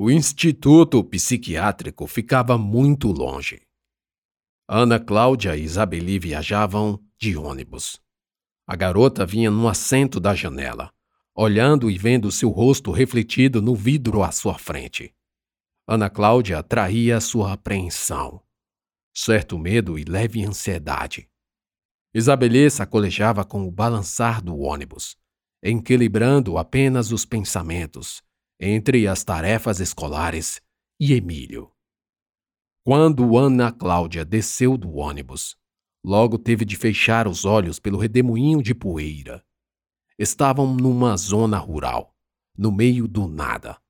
O instituto psiquiátrico ficava muito longe. Ana Cláudia e Isabeli viajavam de ônibus. A garota vinha no assento da janela, olhando e vendo seu rosto refletido no vidro à sua frente. Ana Cláudia traía sua apreensão, certo medo e leve ansiedade. Isabelê sacolejava com o balançar do ônibus, equilibrando apenas os pensamentos entre as tarefas escolares e Emílio. Quando Ana Cláudia desceu do ônibus, logo teve de fechar os olhos pelo redemoinho de poeira. Estavam numa zona rural, no meio do nada.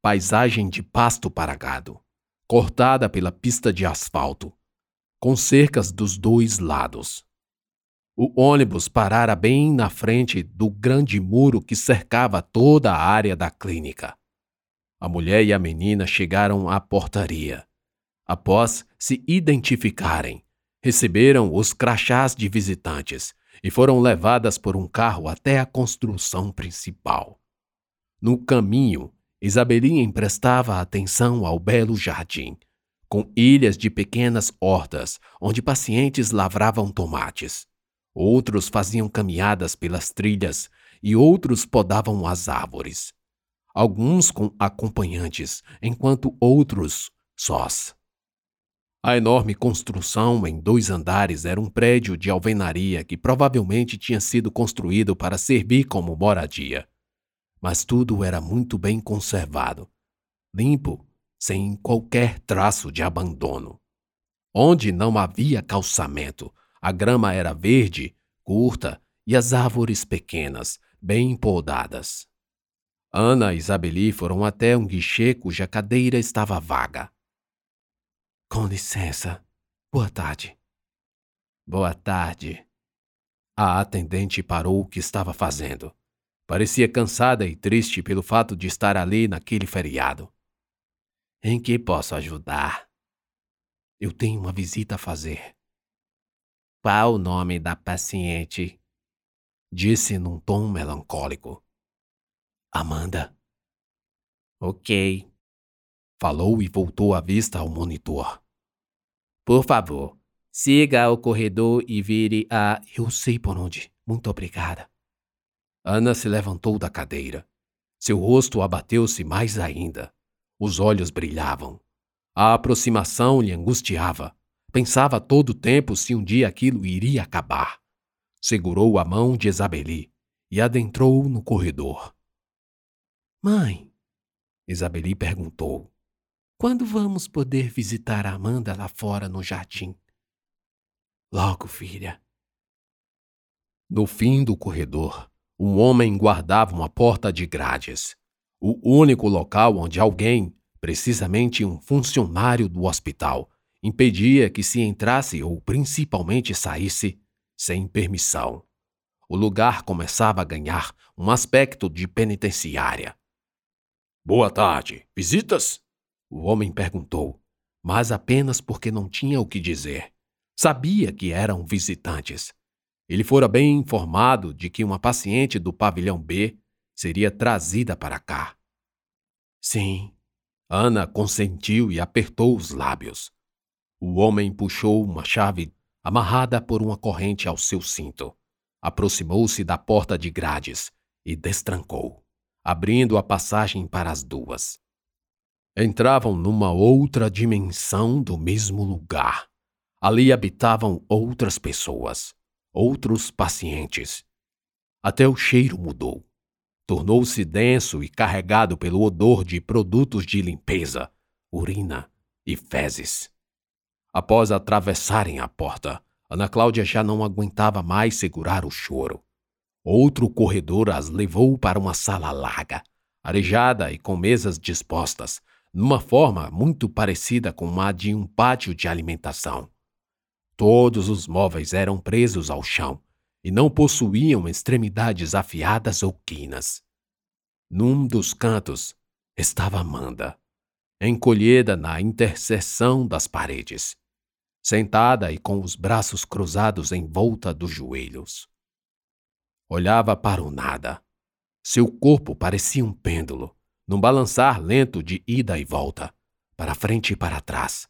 Paisagem de pasto para gado, cortada pela pista de asfalto, com cercas dos dois lados. O ônibus parara bem na frente do grande muro que cercava toda a área da clínica. A mulher e a menina chegaram à portaria. Após se identificarem, receberam os crachás de visitantes e foram levadas por um carro até a construção principal. No caminho, Isabelinha emprestava atenção ao belo jardim, com ilhas de pequenas hortas onde pacientes lavravam tomates. Outros faziam caminhadas pelas trilhas e outros podavam as árvores. Alguns com acompanhantes, enquanto outros sós. A enorme construção em dois andares era um prédio de alvenaria que provavelmente tinha sido construído para servir como moradia. Mas tudo era muito bem conservado, limpo, sem qualquer traço de abandono. Onde não havia calçamento, a grama era verde, curta e as árvores pequenas, bem podadas. Ana e Isabeli foram até um guichê cuja cadeira estava vaga. Com licença. Boa tarde. Boa tarde. A atendente parou o que estava fazendo. Parecia cansada e triste pelo fato de estar ali naquele feriado. Em que posso ajudar? Eu tenho uma visita a fazer. Qual o nome da paciente? Disse num tom melancólico. Amanda. Ok. Falou e voltou a vista ao monitor. Por favor, siga o corredor e vire a. Eu sei por onde. Muito obrigada. Ana se levantou da cadeira. Seu rosto abateu-se mais ainda. Os olhos brilhavam. A aproximação lhe angustiava. Pensava todo o tempo se um dia aquilo iria acabar. Segurou a mão de Isabeli e adentrou no corredor. Mãe, Isabeli perguntou, quando vamos poder visitar a Amanda lá fora no jardim? Logo, filha. No fim do corredor, um homem guardava uma porta de grades, o único local onde alguém, precisamente um funcionário do hospital, impedia que se entrasse ou principalmente saísse sem permissão. O lugar começava a ganhar um aspecto de penitenciária. Boa tarde. Visitas? O homem perguntou, mas apenas porque não tinha o que dizer. Sabia que eram visitantes. Ele fora bem informado de que uma paciente do pavilhão B seria trazida para cá. Sim. Ana consentiu e apertou os lábios. O homem puxou uma chave amarrada por uma corrente ao seu cinto. Aproximou-se da porta de grades e destrancou, abrindo a passagem para as duas. Entravam numa outra dimensão do mesmo lugar. Ali habitavam outras pessoas, outros pacientes. Até o cheiro mudou. Tornou-se denso e carregado pelo odor de produtos de limpeza, urina e fezes. Após atravessarem a porta, Ana Cláudia já não aguentava mais segurar o choro. Outro corredor as levou para uma sala larga, arejada e com mesas dispostas, numa forma muito parecida com a de um pátio de alimentação. Todos os móveis eram presos ao chão e não possuíam extremidades afiadas ou quinas. Num dos cantos estava Amanda, encolhida na interseção das paredes sentada e com os braços cruzados em volta dos joelhos. Olhava para o nada. Seu corpo parecia um pêndulo, num balançar lento de ida e volta, para frente e para trás.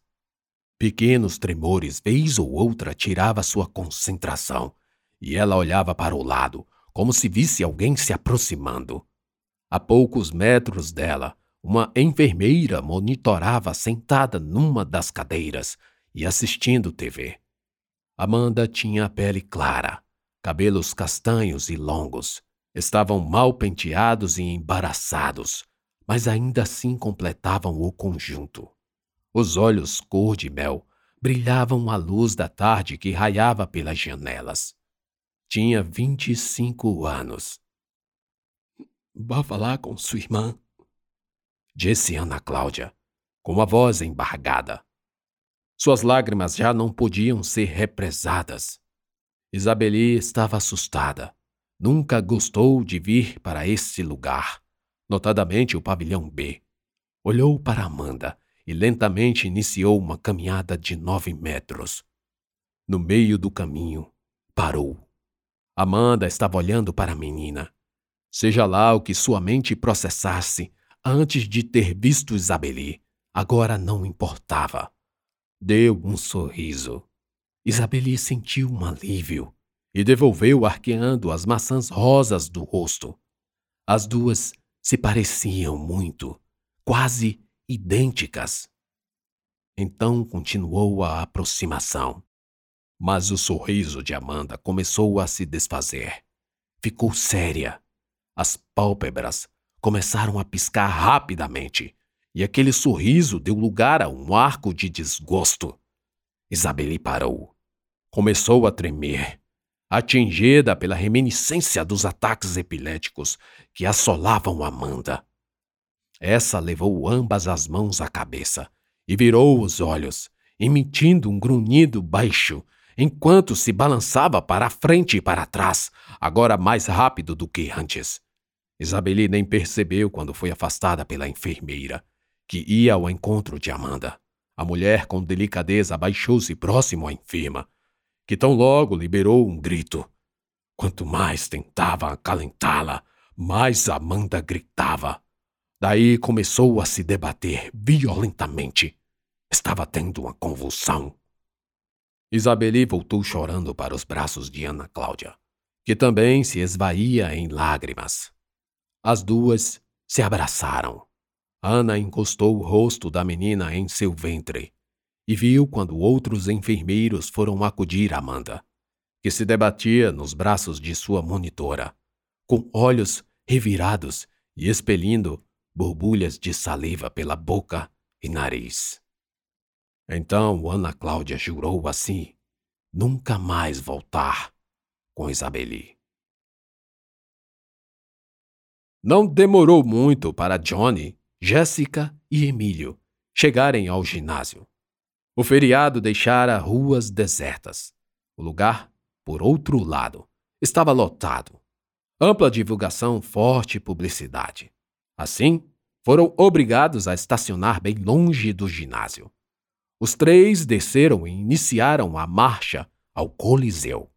Pequenos tremores, vez ou outra, tirava sua concentração, e ela olhava para o lado, como se visse alguém se aproximando. A poucos metros dela, uma enfermeira monitorava sentada numa das cadeiras e assistindo TV. Amanda tinha a pele clara, cabelos castanhos e longos. Estavam mal penteados e embaraçados, mas ainda assim completavam o conjunto. Os olhos cor de mel brilhavam à luz da tarde que raiava pelas janelas. Tinha vinte e cinco anos. Vá falar com sua irmã, disse Ana Cláudia, com a voz embargada. Suas lágrimas já não podiam ser represadas. Isabeli estava assustada. Nunca gostou de vir para esse lugar, notadamente o pavilhão B. Olhou para Amanda e lentamente iniciou uma caminhada de nove metros. No meio do caminho, parou. Amanda estava olhando para a menina. Seja lá o que sua mente processasse antes de ter visto Isabeli, agora não importava. Deu um sorriso. Isabeli sentiu um alívio e devolveu arqueando as maçãs rosas do rosto. As duas se pareciam muito, quase idênticas. Então continuou a aproximação. Mas o sorriso de Amanda começou a se desfazer. Ficou séria. As pálpebras começaram a piscar rapidamente e aquele sorriso deu lugar a um arco de desgosto. Isabeli parou. Começou a tremer, atingida pela reminiscência dos ataques epiléticos que assolavam Amanda. Essa levou ambas as mãos à cabeça e virou os olhos, emitindo um grunhido baixo, enquanto se balançava para frente e para trás, agora mais rápido do que antes. Isabeli nem percebeu quando foi afastada pela enfermeira que ia ao encontro de Amanda. A mulher, com delicadeza, abaixou-se próximo à enferma, que tão logo liberou um grito. Quanto mais tentava acalentá-la, mais Amanda gritava. Daí começou a se debater violentamente. Estava tendo uma convulsão. Isabeli voltou chorando para os braços de Ana Cláudia, que também se esvaía em lágrimas. As duas se abraçaram. Ana encostou o rosto da menina em seu ventre e viu quando outros enfermeiros foram acudir Amanda, que se debatia nos braços de sua monitora, com olhos revirados e expelindo borbulhas de saliva pela boca e nariz. Então Ana Cláudia jurou assim nunca mais voltar com Isabeli. Não demorou muito para Johnny Jéssica e Emílio chegarem ao ginásio. O feriado deixara ruas desertas. O lugar, por outro lado, estava lotado. Ampla divulgação, forte publicidade. Assim, foram obrigados a estacionar bem longe do ginásio. Os três desceram e iniciaram a marcha ao Coliseu.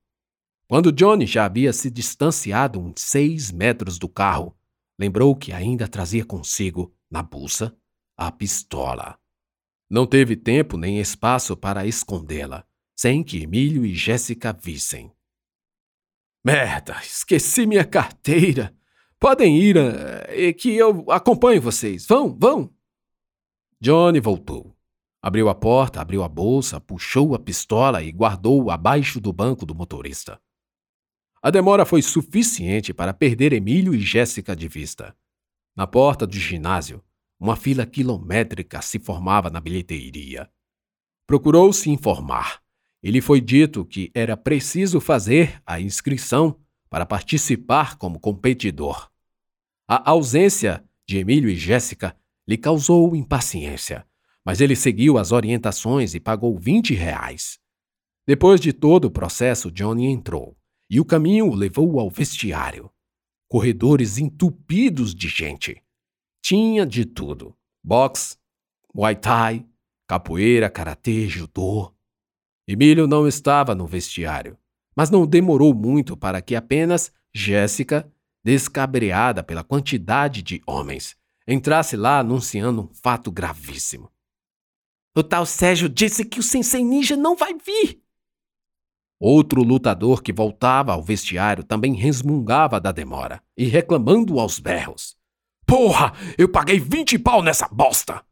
Quando Johnny já havia se distanciado uns seis metros do carro, lembrou que ainda trazia consigo na bolsa, a pistola. Não teve tempo nem espaço para escondê-la, sem que Emílio e Jéssica vissem. Merda, esqueci minha carteira. Podem ir, uh, que eu acompanho vocês. Vão, vão. Johnny voltou. Abriu a porta, abriu a bolsa, puxou a pistola e guardou abaixo do banco do motorista. A demora foi suficiente para perder Emílio e Jéssica de vista. Na porta do ginásio, uma fila quilométrica se formava na bilheteria. Procurou se informar. E lhe foi dito que era preciso fazer a inscrição para participar como competidor. A ausência de Emílio e Jéssica lhe causou impaciência, mas ele seguiu as orientações e pagou 20 reais. Depois de todo o processo, Johnny entrou e o caminho o levou ao vestiário corredores entupidos de gente. Tinha de tudo: boxe, muay thai, capoeira, karatê, judô. Emílio não estava no vestiário, mas não demorou muito para que apenas Jéssica, descabreada pela quantidade de homens, entrasse lá anunciando um fato gravíssimo. O tal Sérgio disse que o Sensei Ninja não vai vir. Outro lutador que voltava ao vestiário também resmungava da demora e reclamando aos berros. Porra, eu paguei 20 pau nessa bosta!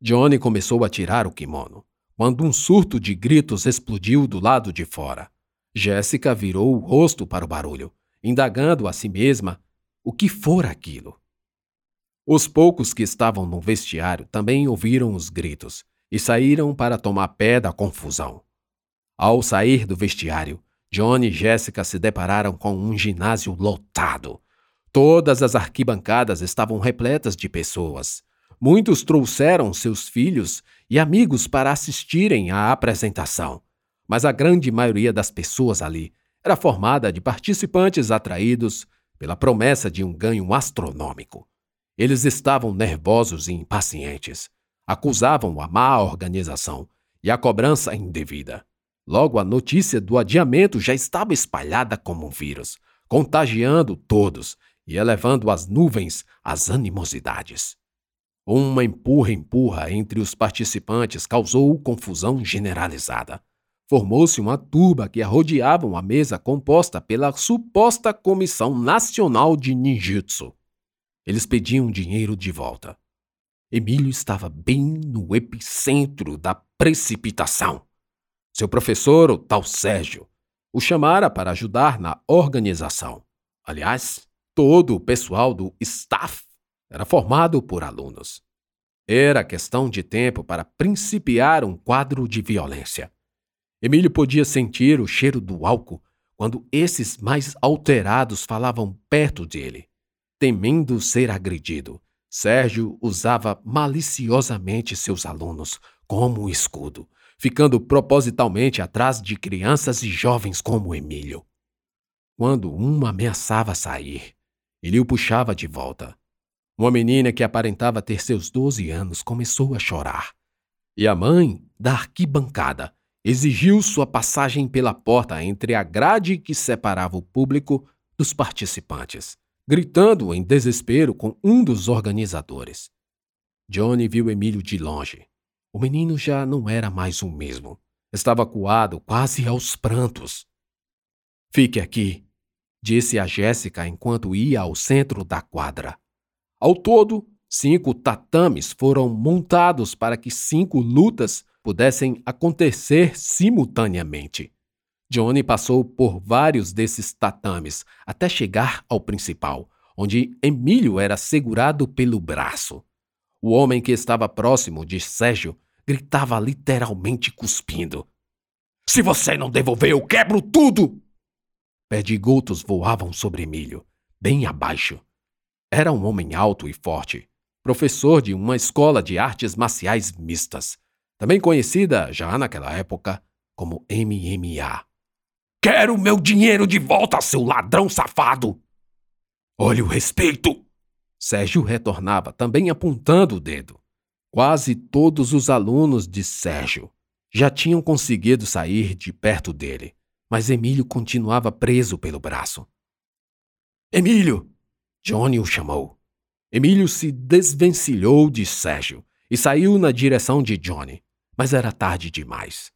Johnny começou a tirar o kimono, quando um surto de gritos explodiu do lado de fora. Jéssica virou o rosto para o barulho, indagando a si mesma o que fora aquilo. Os poucos que estavam no vestiário também ouviram os gritos e saíram para tomar pé da confusão. Ao sair do vestiário, Johnny e Jéssica se depararam com um ginásio lotado. Todas as arquibancadas estavam repletas de pessoas. Muitos trouxeram seus filhos e amigos para assistirem à apresentação, mas a grande maioria das pessoas ali era formada de participantes atraídos pela promessa de um ganho astronômico. Eles estavam nervosos e impacientes. Acusavam a má organização e a cobrança indevida. Logo, a notícia do adiamento já estava espalhada como um vírus, contagiando todos e elevando às nuvens as animosidades. Uma empurra-empurra entre os participantes causou confusão generalizada. Formou-se uma turba que arrodeava a mesa composta pela suposta Comissão Nacional de Ninjutsu. Eles pediam dinheiro de volta. Emílio estava bem no epicentro da precipitação. Seu professor, o tal Sérgio, o chamara para ajudar na organização. Aliás, todo o pessoal do staff era formado por alunos. Era questão de tempo para principiar um quadro de violência. Emílio podia sentir o cheiro do álcool quando esses mais alterados falavam perto dele. Temendo ser agredido, Sérgio usava maliciosamente seus alunos como escudo, ficando propositalmente atrás de crianças e jovens como Emílio. Quando um ameaçava sair, ele o puxava de volta. Uma menina que aparentava ter seus 12 anos começou a chorar. E a mãe, da arquibancada, exigiu sua passagem pela porta entre a grade que separava o público dos participantes gritando em desespero com um dos organizadores. Johnny viu Emílio de longe. O menino já não era mais o mesmo. Estava coado quase aos prantos. Fique aqui, disse a Jéssica enquanto ia ao centro da quadra. Ao todo, cinco tatames foram montados para que cinco lutas pudessem acontecer simultaneamente. Johnny passou por vários desses tatames até chegar ao principal, onde Emílio era segurado pelo braço. O homem que estava próximo de Sérgio gritava literalmente cuspindo. Se você não devolver, eu quebro tudo! Perdigotos voavam sobre Emílio, bem abaixo. Era um homem alto e forte, professor de uma escola de artes marciais mistas, também conhecida, já naquela época, como MMA. Quero meu dinheiro de volta, seu ladrão safado! Olha o respeito! Sérgio retornava, também apontando o dedo. Quase todos os alunos de Sérgio já tinham conseguido sair de perto dele, mas Emílio continuava preso pelo braço. Emílio! Johnny o chamou. Emílio se desvencilhou de Sérgio e saiu na direção de Johnny, mas era tarde demais.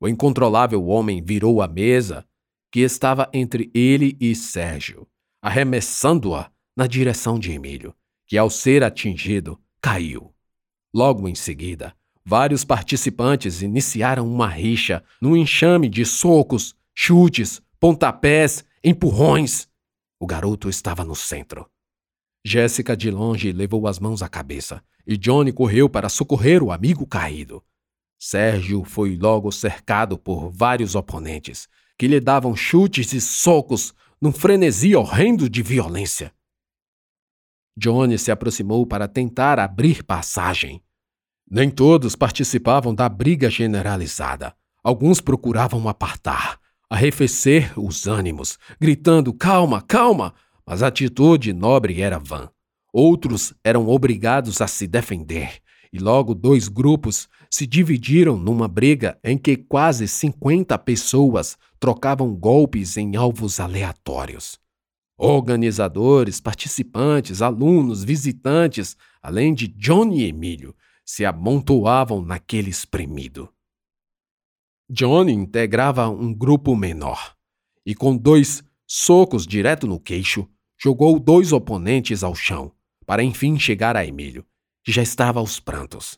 O incontrolável homem virou a mesa que estava entre ele e Sérgio, arremessando-a na direção de Emílio, que, ao ser atingido, caiu. Logo em seguida, vários participantes iniciaram uma rixa num enxame de socos, chutes, pontapés, empurrões. O garoto estava no centro. Jéssica de longe levou as mãos à cabeça e Johnny correu para socorrer o amigo caído. Sérgio foi logo cercado por vários oponentes, que lhe davam chutes e socos num frenesi horrendo de violência. Johnny se aproximou para tentar abrir passagem. Nem todos participavam da briga generalizada. Alguns procuravam apartar, arrefecer os ânimos, gritando calma, calma, mas a atitude nobre era vã. Outros eram obrigados a se defender, e logo dois grupos se dividiram numa briga em que quase 50 pessoas trocavam golpes em alvos aleatórios. Organizadores, participantes, alunos, visitantes, além de Johnny e Emílio, se amontoavam naquele espremido. Johnny integrava um grupo menor e, com dois socos direto no queixo, jogou dois oponentes ao chão, para enfim chegar a Emílio, que já estava aos prantos.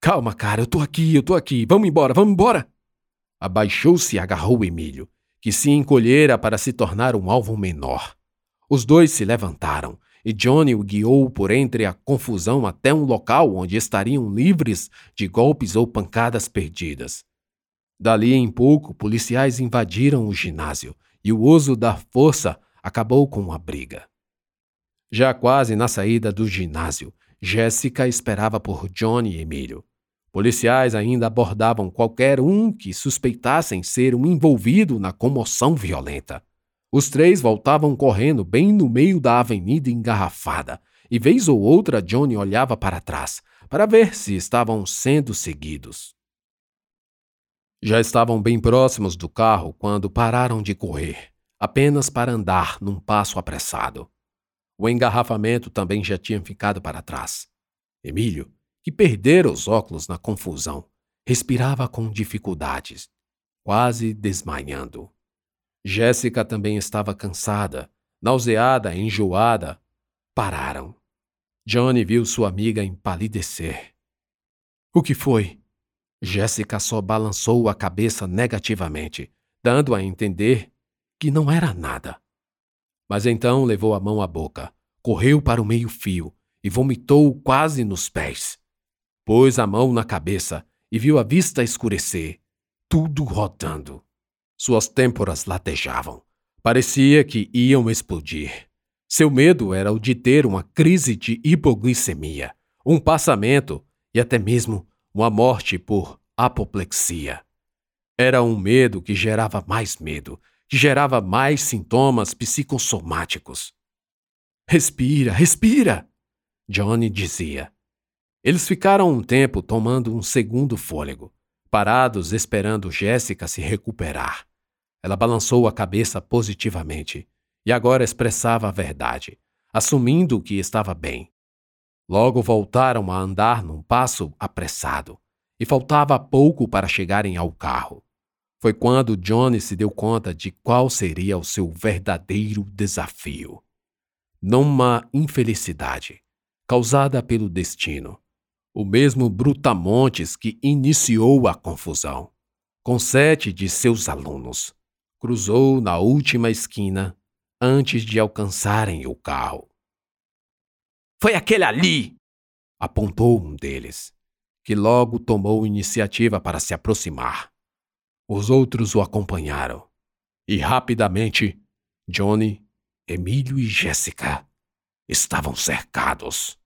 Calma, cara, eu tô aqui, eu tô aqui, vamos embora, vamos embora! Abaixou-se e agarrou Emílio, que se encolhera para se tornar um alvo menor. Os dois se levantaram e Johnny o guiou por entre a confusão até um local onde estariam livres de golpes ou pancadas perdidas. Dali em pouco, policiais invadiram o ginásio e o uso da força acabou com a briga. Já quase na saída do ginásio, Jéssica esperava por Johnny e Emílio. Policiais ainda abordavam qualquer um que suspeitassem ser um envolvido na comoção violenta. Os três voltavam correndo bem no meio da avenida engarrafada, e vez ou outra Johnny olhava para trás, para ver se estavam sendo seguidos. Já estavam bem próximos do carro quando pararam de correr, apenas para andar num passo apressado. O engarrafamento também já tinha ficado para trás. Emílio, que perdera os óculos na confusão, respirava com dificuldades, quase desmaiando. Jéssica também estava cansada, nauseada, enjoada. Pararam. Johnny viu sua amiga empalidecer. O que foi? Jéssica só balançou a cabeça negativamente, dando a entender que não era nada. Mas então levou a mão à boca, correu para o meio-fio e vomitou quase nos pés. Pôs a mão na cabeça e viu a vista escurecer, tudo rodando. Suas têmporas latejavam. Parecia que iam explodir. Seu medo era o de ter uma crise de hipoglicemia, um passamento e até mesmo uma morte por apoplexia. Era um medo que gerava mais medo, que gerava mais sintomas psicossomáticos. Respira, respira! Johnny dizia. Eles ficaram um tempo tomando um segundo fôlego, parados esperando Jéssica se recuperar. Ela balançou a cabeça positivamente e agora expressava a verdade, assumindo que estava bem. Logo voltaram a andar num passo apressado, e faltava pouco para chegarem ao carro. Foi quando Johnny se deu conta de qual seria o seu verdadeiro desafio. Numa infelicidade causada pelo destino, o mesmo Brutamontes que iniciou a confusão, com sete de seus alunos, cruzou na última esquina antes de alcançarem o carro. Foi aquele ali! apontou um deles, que logo tomou iniciativa para se aproximar. Os outros o acompanharam. E rapidamente, Johnny, Emílio e Jéssica estavam cercados.